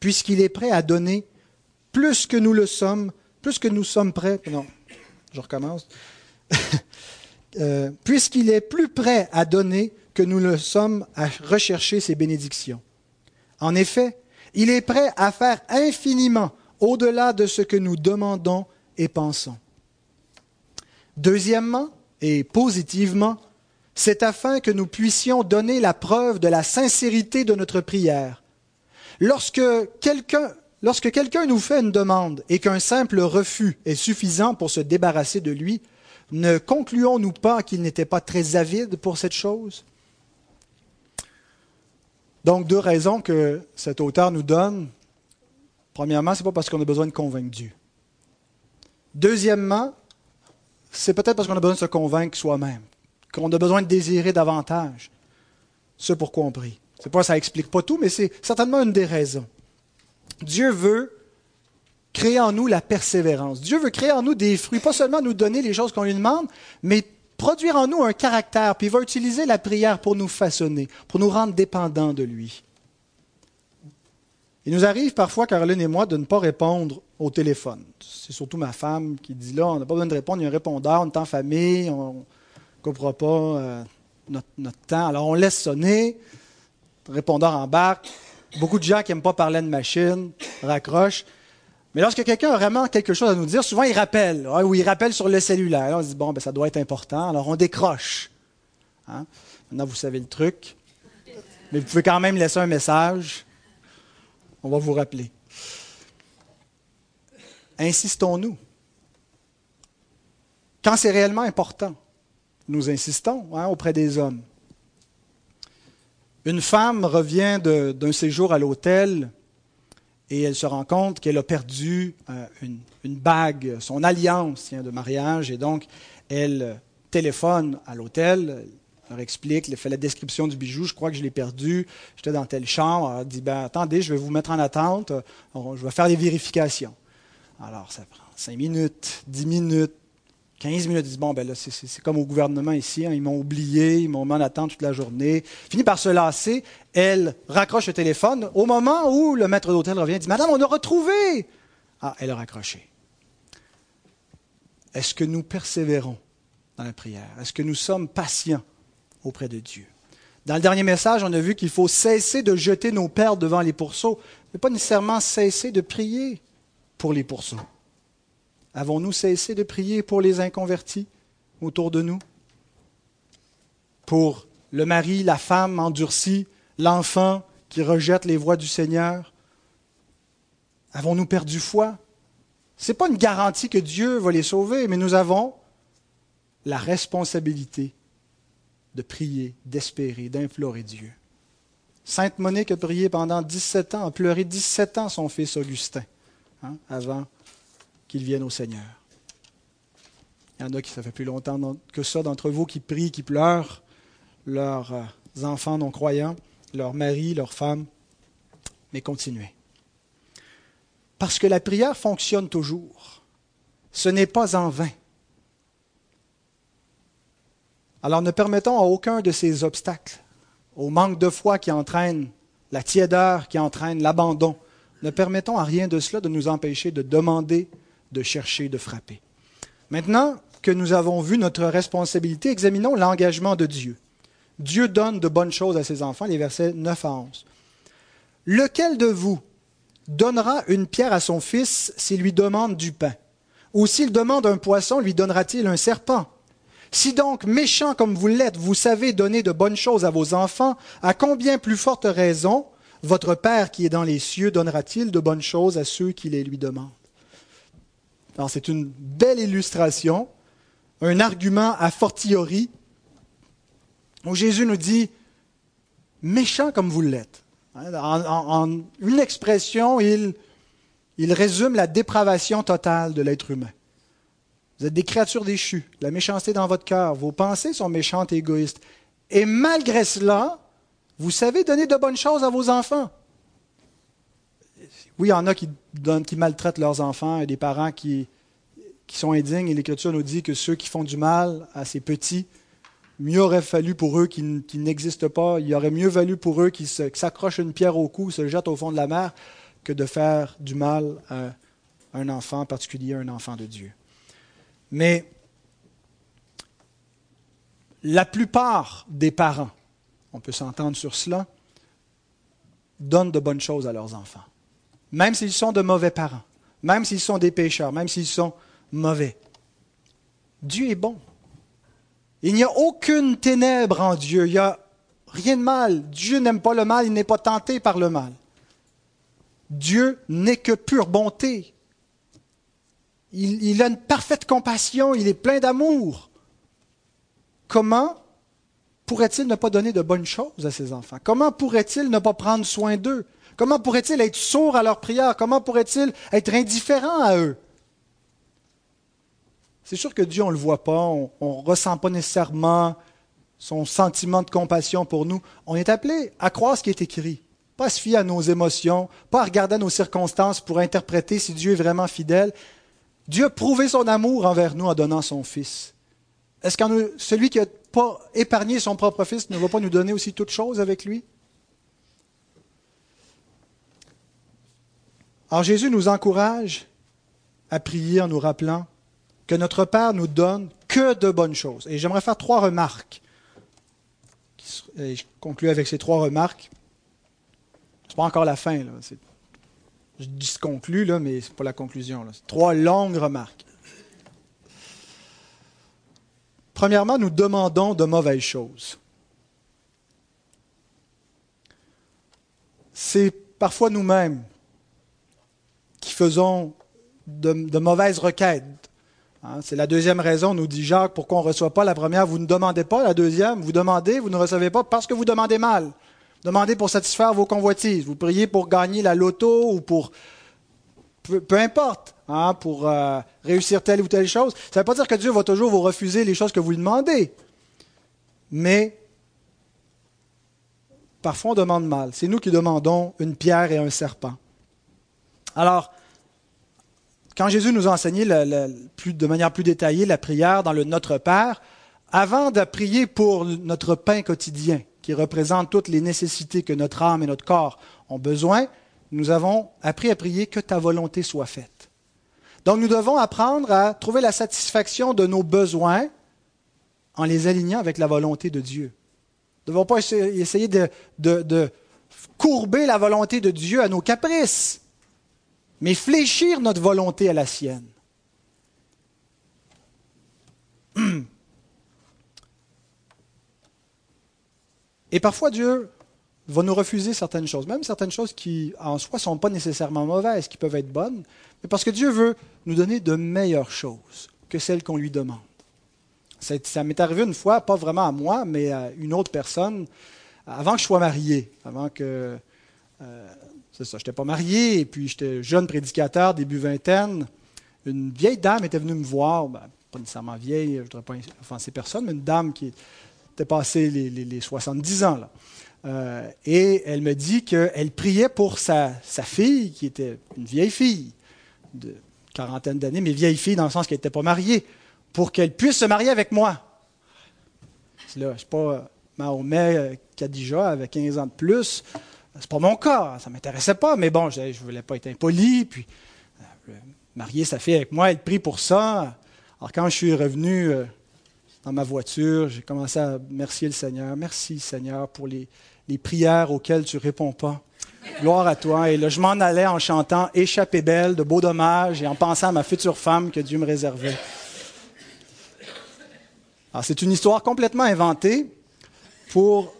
puisqu'il est prêt à donner plus que nous le sommes, plus que nous sommes prêts. Non, je recommence. Euh, puisqu'il est plus prêt à donner que nous le sommes à rechercher ses bénédictions. En effet, il est prêt à faire infiniment au-delà de ce que nous demandons et pensons. Deuxièmement, et positivement, c'est afin que nous puissions donner la preuve de la sincérité de notre prière. Lorsque quelqu'un lorsque quelqu'un nous fait une demande et qu'un simple refus est suffisant pour se débarrasser de lui, ne concluons-nous pas qu'il n'était pas très avide pour cette chose? Donc deux raisons que cet auteur nous donne. Premièrement, ce n'est pas parce qu'on a besoin de convaincre Dieu. Deuxièmement, c'est peut-être parce qu'on a besoin de se convaincre soi-même, qu'on a besoin de désirer davantage ce pourquoi on prie. C'est pas, ça explique pas tout, mais c'est certainement une des raisons. Dieu veut créer en nous la persévérance. Dieu veut créer en nous des fruits, pas seulement nous donner les choses qu'on lui demande, mais produire en nous un caractère, puis il va utiliser la prière pour nous façonner, pour nous rendre dépendants de lui. Il nous arrive parfois, Caroline et moi, de ne pas répondre au téléphone. C'est surtout ma femme qui dit là, on n'a pas besoin de répondre, il y a un répondeur, on est en famille, on ne comprend pas euh, notre, temps. Alors on laisse sonner, le répondeur embarque, Beaucoup de gens qui n'aiment pas parler de machine raccrochent. Mais lorsque quelqu'un a vraiment quelque chose à nous dire, souvent il rappelle, ou il rappelle sur le cellulaire. on se dit, bon, ben, ça doit être important. Alors on décroche. Hein? Maintenant, vous savez le truc. Mais vous pouvez quand même laisser un message. On va vous rappeler. Insistons-nous. Quand c'est réellement important, nous insistons hein, auprès des hommes. Une femme revient d'un séjour à l'hôtel et elle se rend compte qu'elle a perdu euh, une, bague, son alliance de mariage, et donc elle téléphone à l'hôtel, leur explique, elle fait la description du bijou, je crois que je l'ai perdu, j'étais dans telle chambre, elle dit, ben, attendez, je vais vous mettre en attente, je vais faire des vérifications. Alors ça prend cinq minutes, dix minutes, 15 minutes, ils disent, bon, ben là, c'est comme au gouvernement ici, hein, ils m'ont oublié, ils m'ont mis en attente toute la journée. Fini par se lasser, elle raccroche le téléphone. Au moment où le maître d'hôtel revient, dit, Madame, on a retrouvé. Ah, elle a raccroché. Est-ce que nous persévérons dans la prière? Est-ce que nous sommes patients auprès de Dieu? Dans le dernier message, on a vu qu'il faut cesser de jeter nos perles devant les pourceaux, mais pas nécessairement cesser de prier pour les pourceaux. Avons-nous cessé de prier pour les inconvertis autour de nous? Pour le mari, la femme endurcie, l'enfant qui rejette les voies du Seigneur? Avons-nous perdu foi? Ce n'est pas une garantie que Dieu va les sauver, mais nous avons la responsabilité de prier, d'espérer, d'implorer Dieu. Sainte Monique a prié pendant 17 ans, a pleuré 17 ans son fils Augustin, hein, avant qu'ils viennent au Seigneur. Il y en a qui, ça fait plus longtemps que ça d'entre vous qui prient, qui pleurent, leurs euh, enfants non croyants, leurs maris, leurs femmes, mais continuez. Parce que la prière fonctionne toujours. Ce n'est pas en vain. Alors ne permettons à aucun de ces obstacles, au manque de foi qui entraîne la tiédeur, qui entraîne l'abandon, ne permettons à rien de cela de nous empêcher de demander de chercher, de frapper. Maintenant que nous avons vu notre responsabilité, examinons l'engagement de Dieu. Dieu donne de bonnes choses à ses enfants, les versets 9 à 11. Lequel de vous donnera une pierre à son fils s'il lui demande du pain? Ou s'il demande un poisson, lui donnera-t-il un serpent? Si donc, méchant comme vous l'êtes, vous savez donner de bonnes choses à vos enfants, à combien plus forte raison votre Père qui est dans les cieux donnera-t-il de bonnes choses à ceux qui les lui demandent? C'est une belle illustration, un argument a fortiori, où Jésus nous dit, méchant comme vous l'êtes. En, une expression, il, il résume la dépravation totale de l'être humain. Vous êtes des créatures déchues, la méchanceté dans votre cœur, vos pensées sont méchantes et égoïstes. Et malgré cela, vous savez donner de bonnes choses à vos enfants. Oui, il y en a qui, maltraitent leurs enfants et des parents qui, qui sont indignes. Et l'Écriture nous dit que ceux qui font du mal à ces petits, mieux aurait fallu pour eux qu'ils n'existent pas. Il aurait mieux valu pour eux qu'ils s'accrochent une pierre au cou, se jettent au fond de la mer, que de faire du mal à un enfant, en particulier un enfant de Dieu. Mais la plupart des parents, on peut s'entendre sur cela, donnent de bonnes choses à leurs enfants. Même s'ils sont de mauvais parents, même s'ils sont des pécheurs, même s'ils sont mauvais. Dieu est bon. Il n'y a aucune ténèbre en Dieu. Il n'y a rien de mal. Dieu n'aime pas le mal, il n'est pas tenté par le mal. Dieu n'est que pure bonté. Il, il, a une parfaite compassion, il est plein d'amour. Comment pourrait-il ne pas donner de bonnes choses à ses enfants? Comment pourrait-il ne pas prendre soin d'eux? Comment pourrait-il être sourd à leurs prières Comment pourrait-il être indifférent à eux? C'est sûr que Dieu, on ne le voit pas, on ne ressent pas nécessairement son sentiment de compassion pour nous. On est appelé à croire ce qui est écrit, pas à se fier à nos émotions, pas à regarder nos circonstances pour interpréter si Dieu est vraiment fidèle. Dieu a prouvé son amour envers nous en donnant son Fils. Est-ce que celui qui n'a pas épargné son propre Fils ne va pas nous donner aussi toutes choses avec lui? Alors Jésus nous encourage à prier en nous rappelant que notre Père nous donne que de bonnes choses. Et j'aimerais faire trois remarques. Je conclue avec ces trois remarques. Ce n'est pas encore la fin. Là. Je dis ce conclut, là, mais ce n'est pas la conclusion. Trois longues remarques. Premièrement, nous demandons de mauvaises choses. C'est parfois nous-mêmes qui faisons de, mauvaises requêtes. Hein, c'est la deuxième raison, nous dit Jacques, pourquoi on ne reçoit pas la première. Vous ne demandez pas la deuxième, vous demandez, vous ne recevez pas parce que vous demandez mal. Demandez pour satisfaire vos convoitises. Vous priez pour gagner la loto ou pour... Peu, importe, hein, pour euh, réussir telle ou telle chose. Ça ne veut pas dire que Dieu va toujours vous refuser les choses que vous lui demandez. Mais parfois on demande mal. C'est nous qui demandons une pierre et un serpent. Alors, quand Jésus nous a enseigné de manière plus détaillée la prière dans le Notre Père, avant de prier pour notre pain quotidien, qui représente toutes les nécessités que notre âme et notre corps ont besoin, nous avons appris à prier que ta volonté soit faite. Donc nous devons apprendre à trouver la satisfaction de nos besoins en les alignant avec la volonté de Dieu. Nous ne devons pas essayer de, de courber la volonté de Dieu à nos caprices mais fléchir notre volonté à la sienne. Et parfois Dieu va nous refuser certaines choses, même certaines choses qui en soi ne sont pas nécessairement mauvaises, qui peuvent être bonnes, mais parce que Dieu veut nous donner de meilleures choses que celles qu'on lui demande. Ça m'est arrivé une fois, pas vraiment à moi, mais à une autre personne, avant que je sois marié, avant que euh, c'est ça, je n'étais pas marié, et puis j'étais jeune prédicateur, début vingtaine. Une vieille dame était venue me voir, ben, pas nécessairement vieille, je ne voudrais pas offenser personne, mais une dame qui était passée les, 70 ans. Là. Euh, et elle me dit qu'elle priait pour sa, fille, qui était une vieille fille de quarantaine d'années, mais vieille fille dans le sens qu'elle n'était pas mariée, pour qu'elle puisse se marier avec moi. Là, je ne suis pas Mahomet euh, Khadija avec 15 ans de plus. C'est pas mon cas, ça m'intéressait pas, mais bon, je ne voulais pas être impoli. Puis, euh, marier sa fille avec moi, elle prie pour ça. Alors, quand je suis revenu euh, dans ma voiture, j'ai commencé à remercier le Seigneur. Merci, Seigneur, pour les, prières auxquelles tu réponds pas. Gloire à toi. Et là, je m'en allais en chantant Échappée belle de Beau Dommage et en pensant à ma future femme que Dieu me réservait. Alors, c'est une histoire complètement inventée pour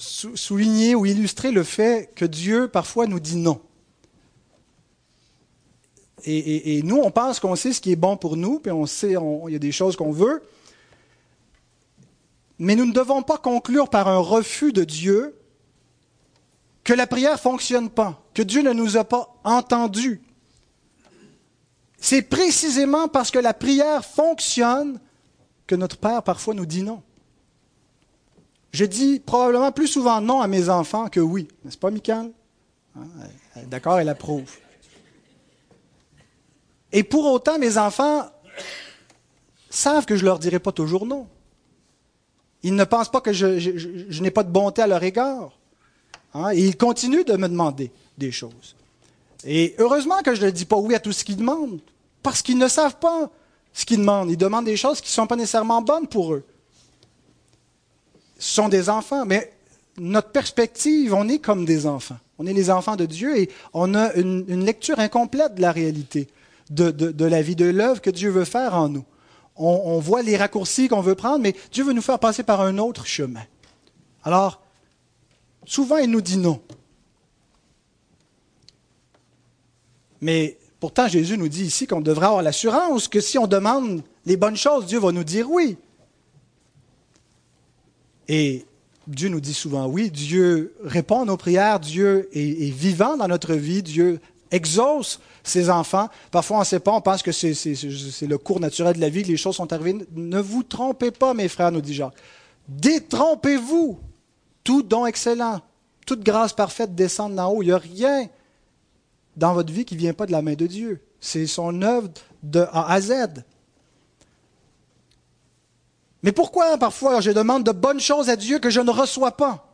souligner ou illustrer le fait que Dieu parfois nous dit non. Et, nous, on pense qu'on sait ce qui est bon pour nous, puis on sait, il y a des choses qu'on veut. Mais nous ne devons pas conclure par un refus de Dieu que la prière ne fonctionne pas, que Dieu ne nous a pas entendus. C'est précisément parce que la prière fonctionne que notre Père parfois nous dit non. Je dis probablement plus souvent non à mes enfants que oui. N'est-ce pas, Michael? Hein, d'accord, elle approuve. Et pour autant, mes enfants savent que je ne leur dirai pas toujours non. Ils ne pensent pas que je, n'ai pas de bonté à leur égard. Hein, et ils continuent de me demander des choses. Et heureusement que je ne dis pas oui à tout ce qu'ils demandent, parce qu'ils ne savent pas ce qu'ils demandent. Ils demandent des choses qui ne sont pas nécessairement bonnes pour eux. Sont des enfants, mais notre perspective, on est comme des enfants. On est les enfants de Dieu et on a une, lecture incomplète de la réalité, de, la vie, de l'œuvre que Dieu veut faire en nous. On, on voit les raccourcis qu'on veut prendre, mais Dieu veut nous faire passer par un autre chemin. Alors, souvent, il nous dit non. Mais pourtant, Jésus nous dit ici qu'on devrait avoir l'assurance que si on demande les bonnes choses, Dieu va nous dire oui. Et Dieu nous dit souvent oui, Dieu répond à nos prières, Dieu est, vivant dans notre vie, Dieu exauce ses enfants. Parfois, on ne sait pas, on pense que c'est le cours naturel de la vie, que les choses sont arrivées. Ne vous trompez pas, mes frères, nous dit Jacques. Détrompez-vous. Tout don excellent, toute grâce parfaite descend d'en haut. Il n'y a rien dans votre vie qui ne vient pas de la main de Dieu. C'est son œuvre de A à Z. Mais pourquoi parfois je demande de bonnes choses à Dieu que je ne reçois pas?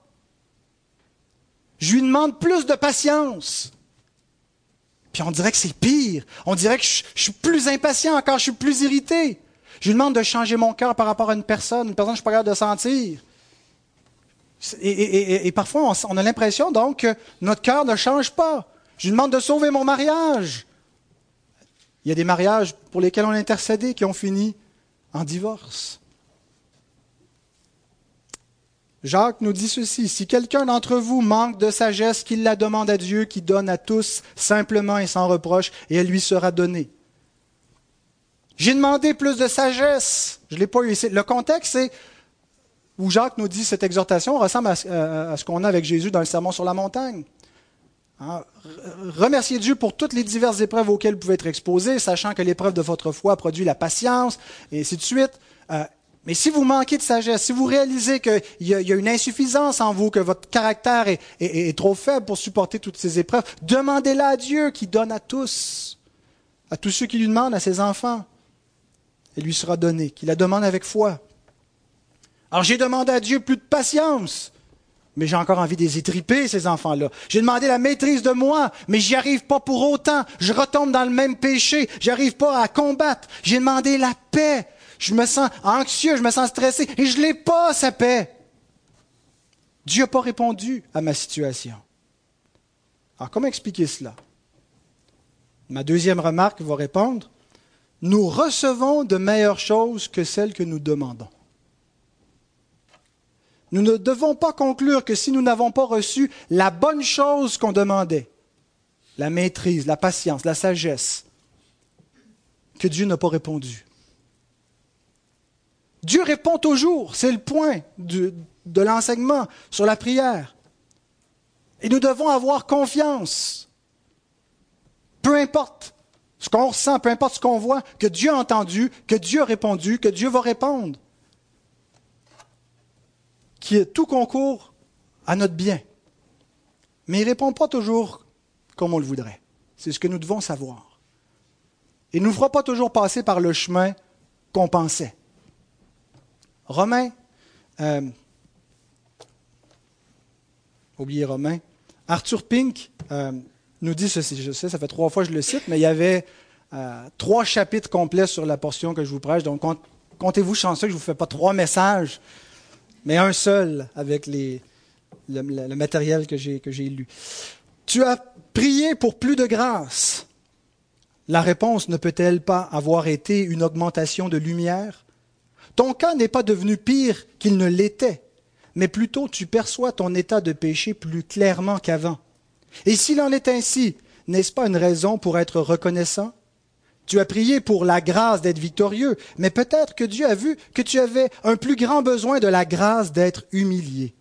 Je lui demande plus de patience. Puis on dirait que c'est pire. On dirait que je, suis plus impatient encore, je suis plus irrité. Je lui demande de changer mon cœur par rapport à une personne, une personne que je ne suis pas capable de sentir. Et, parfois, on, a l'impression donc que notre cœur ne change pas. Je lui demande de sauver mon mariage. Il y a des mariages pour lesquels on a intercédé qui ont fini en divorce. Jacques nous dit ceci, si quelqu'un d'entre vous manque de sagesse, qu'il la demande à Dieu qui donne à tous simplement et sans reproche, et elle lui sera donnée. J'ai demandé plus de sagesse. Je ne l'ai pas eu ici. Le contexte, c'est où Jacques nous dit cette exhortation ressemble à, ce qu'on a avec Jésus dans le Sermon sur la montagne. Hein? Remerciez Dieu pour toutes les diverses épreuves auxquelles vous pouvez être exposés, sachant que l'épreuve de votre foi produit la patience, et ainsi de suite. Mais si vous manquez de sagesse, si vous réalisez qu'il y, a une insuffisance en vous, que votre caractère est, trop faible pour supporter toutes ces épreuves, demandez-la à Dieu qui donne à tous, à tous ceux qui lui demandent, à ses enfants. Elle lui sera donnée, qui la demande avec foi. Alors j'ai demandé à Dieu plus de patience, mais j'ai encore envie de les étriper, ces enfants-là. J'ai demandé la maîtrise de moi, mais j'y arrive pas pour autant. Je retombe dans le même péché. J'arrive pas à combattre. J'ai demandé la paix, je me sens anxieux, je me sens stressé, et je ne l'ai pas, sa paix. Dieu n'a pas répondu à ma situation. Alors, comment expliquer cela? Ma deuxième remarque va répondre, nous recevons de meilleures choses que celles que nous demandons. Nous ne devons pas conclure que si nous n'avons pas reçu la bonne chose qu'on demandait, la maîtrise, la patience, la sagesse, que Dieu n'a pas répondu. Dieu répond toujours. C'est le point de, l'enseignement sur la prière. Et nous devons avoir confiance. Peu importe ce qu'on ressent, peu importe ce qu'on voit, que Dieu a entendu, que Dieu a répondu, que Dieu va répondre. Qui est tout concours à notre bien. Mais il ne répond pas toujours comme on le voudrait. C'est ce que nous devons savoir. Il ne nous fera pas toujours passer par le chemin qu'on pensait. Romain, euh, oubliez Romain, Arthur Pink euh, nous dit ceci, je sais, ça fait trois fois que je le cite, mais il y avait euh, trois chapitres complets sur la portion que je vous prêche, donc comptez-vous chanceux que je ne vous fais pas trois messages, mais un seul avec le, matériel que j'ai lu. Tu as prié pour plus de grâce. La réponse ne peut-elle pas avoir été une augmentation de lumière? Ton cas n'est pas devenu pire qu'il ne l'était, mais plutôt tu perçois ton état de péché plus clairement qu'avant. Et s'il en est ainsi, n'est-ce pas une raison pour être reconnaissant? Tu as prié pour la grâce d'être victorieux, mais peut-être que Dieu a vu que tu avais un plus grand besoin de la grâce d'être humilié.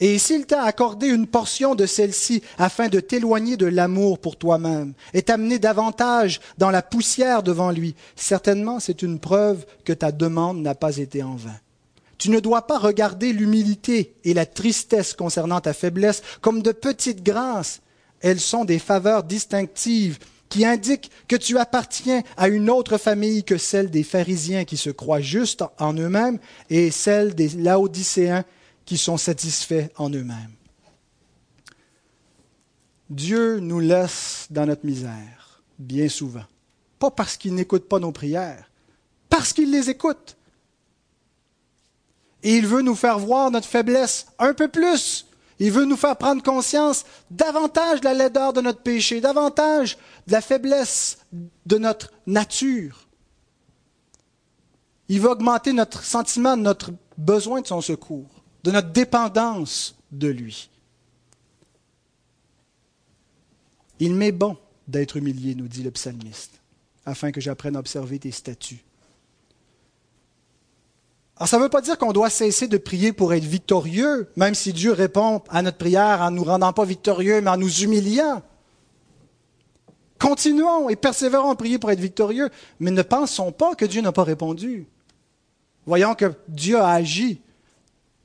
Et s'il t'a accordé une portion de celle-ci afin de t'éloigner de l'amour pour toi-même et t'amener davantage dans la poussière devant lui, certainement c'est une preuve que ta demande n'a pas été en vain. Tu ne dois pas regarder l'humilité et la tristesse concernant ta faiblesse comme de petites grâces. Elles sont des faveurs distinctives qui indiquent que tu appartiens à une autre famille que celle des pharisiens qui se croient justes en eux-mêmes et celle des laodicéens qui sont satisfaits en eux-mêmes. Dieu nous laisse dans notre misère, bien souvent. Pas parce qu'il n'écoute pas nos prières, parce qu'il les écoute. Et il veut nous faire voir notre faiblesse un peu plus. Il veut nous faire prendre conscience davantage de la laideur de notre péché, davantage de la faiblesse de notre nature. Il veut augmenter notre sentiment notre besoin de son secours de notre dépendance de lui. Il m'est bon d'être humilié, nous dit le psalmiste, afin que j'apprenne à observer tes statuts. Alors, ça ne veut pas dire qu'on doit cesser de prier pour être victorieux, même si Dieu répond à notre prière en nous rendant pas victorieux, mais en nous humiliant. Continuons et persévérons à prier pour être victorieux, mais ne pensons pas que Dieu n'a pas répondu. Voyons que Dieu a agi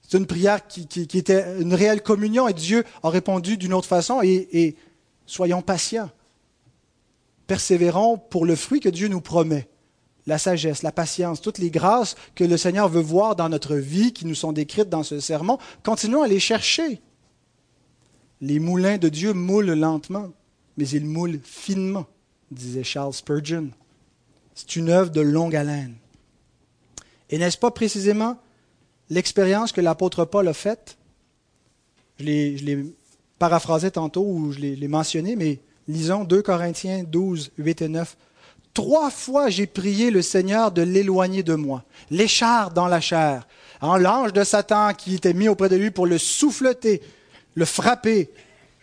c'est une prière qui, était une réelle communion et Dieu a répondu d'une autre façon et, soyons patients. Persévérons pour le fruit que Dieu nous promet. La sagesse, la patience, toutes les grâces que le Seigneur veut voir dans notre vie, qui nous sont décrites dans ce sermon, continuons à les chercher. Les moulins de Dieu moulent lentement, mais ils moulent finement, disait Charles Spurgeon. C'est une œuvre de longue haleine. Et n'est-ce pas précisément l'expérience que l'apôtre Paul a faite, je l'ai paraphrasé tantôt ou je l'ai mentionné, mais lisons 2 Corinthiens 12, 8 et 9. Trois fois j'ai prié le Seigneur de l'éloigner de moi, l'écharpe dans la chair, en l'ange de Satan qui était mis auprès de lui pour le souffleter, le frapper.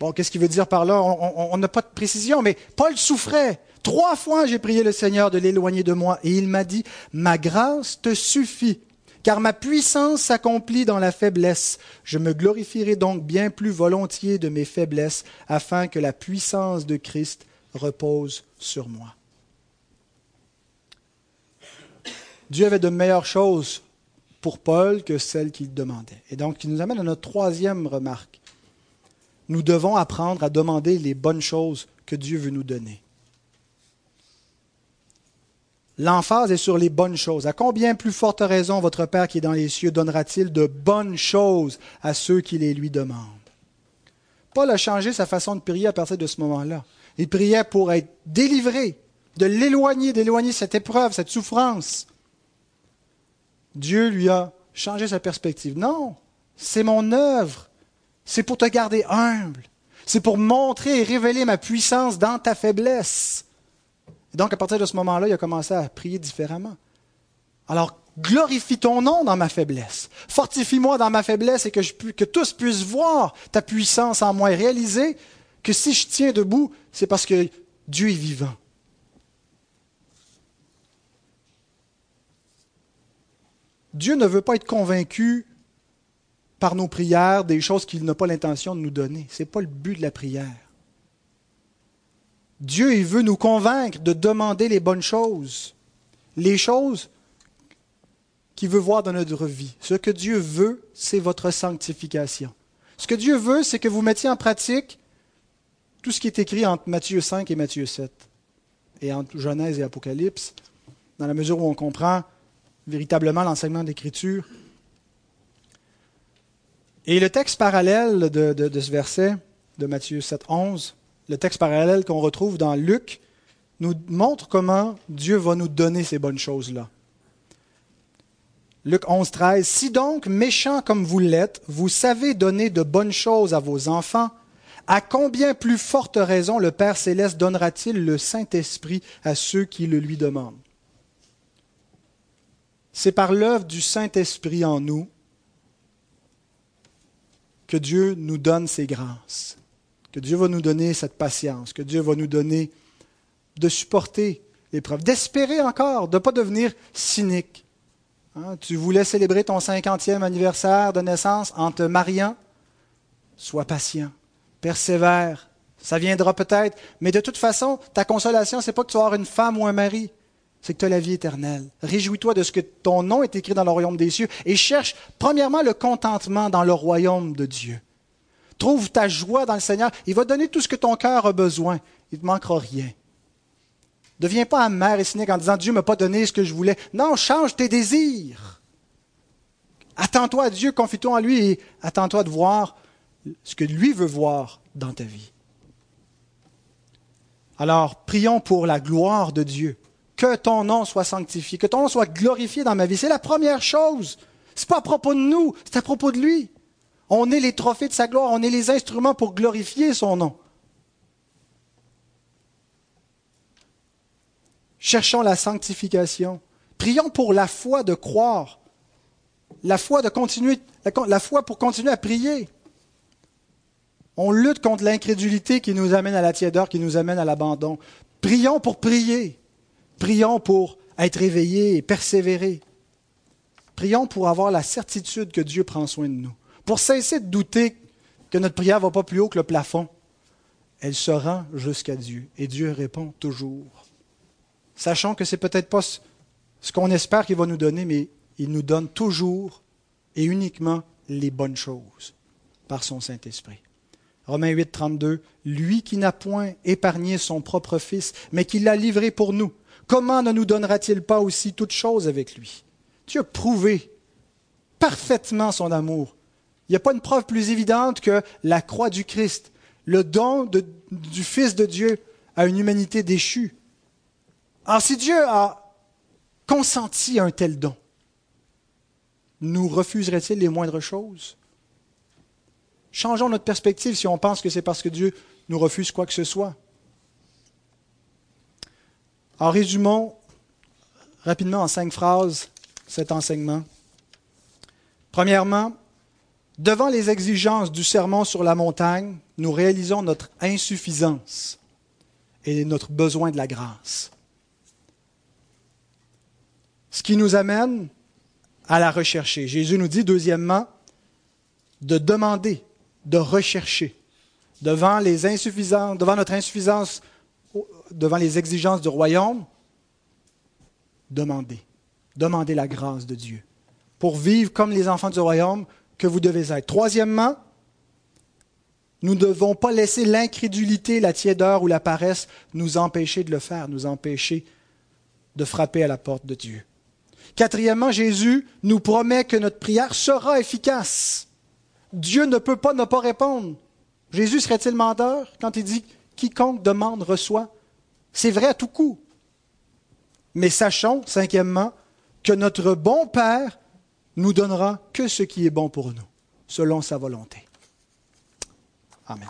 Bon, qu'est-ce qu'il veut dire par là? On n'a pas de précision, mais Paul souffrait. Trois fois j'ai prié le Seigneur de l'éloigner de moi, et il m'a dit, ma grâce te suffit, car ma puissance s'accomplit dans la faiblesse. Je me glorifierai donc bien plus volontiers de mes faiblesses, afin que la puissance de Christ repose sur moi. Dieu avait de meilleures choses pour Paul que celles qu'il demandait. Et donc, il nous amène à notre troisième remarque. Nous devons apprendre à demander les bonnes choses que Dieu veut nous donner. L'emphase est sur les bonnes choses. À combien plus forte raison votre Père qui est dans les cieux donnera-t-il de bonnes choses à ceux qui les lui demandent? Paul a changé sa façon de prier à partir de ce moment-là. Il priait pour être délivré, de l'éloigner, d'éloigner cette épreuve, cette souffrance. Dieu lui a changé sa perspective. Non, c'est mon œuvre. C'est pour te garder humble. C'est pour montrer et révéler ma puissance dans ta faiblesse donc, à partir de ce moment-là, il a commencé à prier différemment. Alors, glorifie ton nom dans ma faiblesse. Fortifie-moi dans ma faiblesse et que, que tous puissent voir ta puissance en moi et réaliser que si je tiens debout, c'est parce que Dieu est vivant. Dieu ne veut pas être convaincu par nos prières des choses qu'il n'a pas l'intention de nous donner. Ce n'est pas le but de la prière. Dieu, veut nous convaincre de demander les bonnes choses, les choses qu'il veut voir dans notre vie. Ce que Dieu veut, c'est votre sanctification. Ce que Dieu veut, c'est que vous mettiez en pratique tout ce qui est écrit entre Matthieu 5 et Matthieu 7, et entre Genèse et Apocalypse, dans la mesure où on comprend véritablement l'enseignement d'Écriture. Et le texte parallèle de, de ce verset de Matthieu 7, 11, le texte parallèle qu'on retrouve dans Luc, nous montre comment Dieu va nous donner ces bonnes choses-là. Luc 11, 13. Si donc, méchants comme vous l'êtes, vous savez donner de bonnes choses à vos enfants, à combien plus forte raison le Père céleste donnera-t-il le Saint-Esprit à ceux qui le lui demandent C'est par l'œuvre du Saint-Esprit en nous que Dieu nous donne ses grâces que Dieu va nous donner cette patience, que Dieu va nous donner de supporter l'épreuve, d'espérer encore, de ne pas devenir cynique. Hein, tu voulais célébrer ton cinquantième anniversaire de naissance en te mariant, sois patient, persévère. Ça viendra peut-être, mais de toute façon, ta consolation, c'est pas que tu vas avoir une femme ou un mari, c'est que tu as la vie éternelle. Réjouis-toi de ce que ton nom est écrit dans le royaume des cieux et cherche premièrement le contentement dans le royaume de Dieu. Trouve ta joie dans le Seigneur. Il va donner tout ce que ton cœur a besoin. Il ne te manquera rien. Ne deviens pas amer et cynique en disant Dieu ne m'a pas donné ce que je voulais. Non, change tes désirs. Attends-toi à Dieu, confie-toi en lui et attends-toi de voir ce que lui veut voir dans ta vie. Alors, prions pour la gloire de Dieu. Que ton nom soit sanctifié, que ton nom soit glorifié dans ma vie. C'est la première chose. Ce n'est pas à propos de nous, c'est à propos de lui. On est les trophées de sa gloire, on est les instruments pour glorifier son nom. Cherchons la sanctification. Prions pour la foi de croire. La foi pour continuer à prier. On lutte contre l'incrédulité qui nous amène à la tiédeur, qui nous amène à l'abandon. Prions pour prier. Prions pour être éveillés et persévérer. Prions pour avoir la certitude que Dieu prend soin de nous. Pour cesser de douter que notre prière ne va pas plus haut que le plafond. Elle se rend jusqu'à Dieu et Dieu répond toujours. Sachant que ce n'est peut-être pas ce qu'on espère qu'il va nous donner, mais il nous donne toujours et uniquement les bonnes choses par son Saint-Esprit. Romains 8, 32, Lui qui n'a point épargné son propre Fils, mais qui l'a livré pour nous, comment ne nous donnera-t-il pas aussi toutes choses avec lui? Dieu a prouvé parfaitement son amour. Il n'y a pas une preuve plus évidente que la croix du Christ, le don du Fils de Dieu à une humanité déchue. Alors si Dieu a consenti à un tel don, nous refuserait-il les moindres choses? Changeons notre perspective si on pense que c'est parce que Dieu nous refuse quoi que ce soit. En résumons rapidement en cinq phrases cet enseignement. Premièrement, devant les exigences du sermon sur la montagne, nous réalisons notre insuffisance et notre besoin de la grâce. Ce qui nous amène à la rechercher. Jésus nous dit, deuxièmement, de demander, de rechercher. Devant, les insuffisances, devant notre insuffisance, devant les exigences du royaume, demandez. Demandez la grâce de Dieu pour vivre comme les enfants du royaume que vous devez être. Troisièmement, nous ne devons pas laisser l'incrédulité, la tiédeur ou la paresse nous empêcher de le faire, nous empêcher de frapper à la porte de Dieu. Quatrièmement, Jésus nous promet que notre prière sera efficace. Dieu ne peut pas ne pas répondre. Jésus serait-il menteur quand il dit quiconque demande reçoit C'est vrai à tout coup. Mais sachons, cinquièmement, que notre bon Père nous donnera que ce qui est bon pour nous, selon sa volonté. Amen.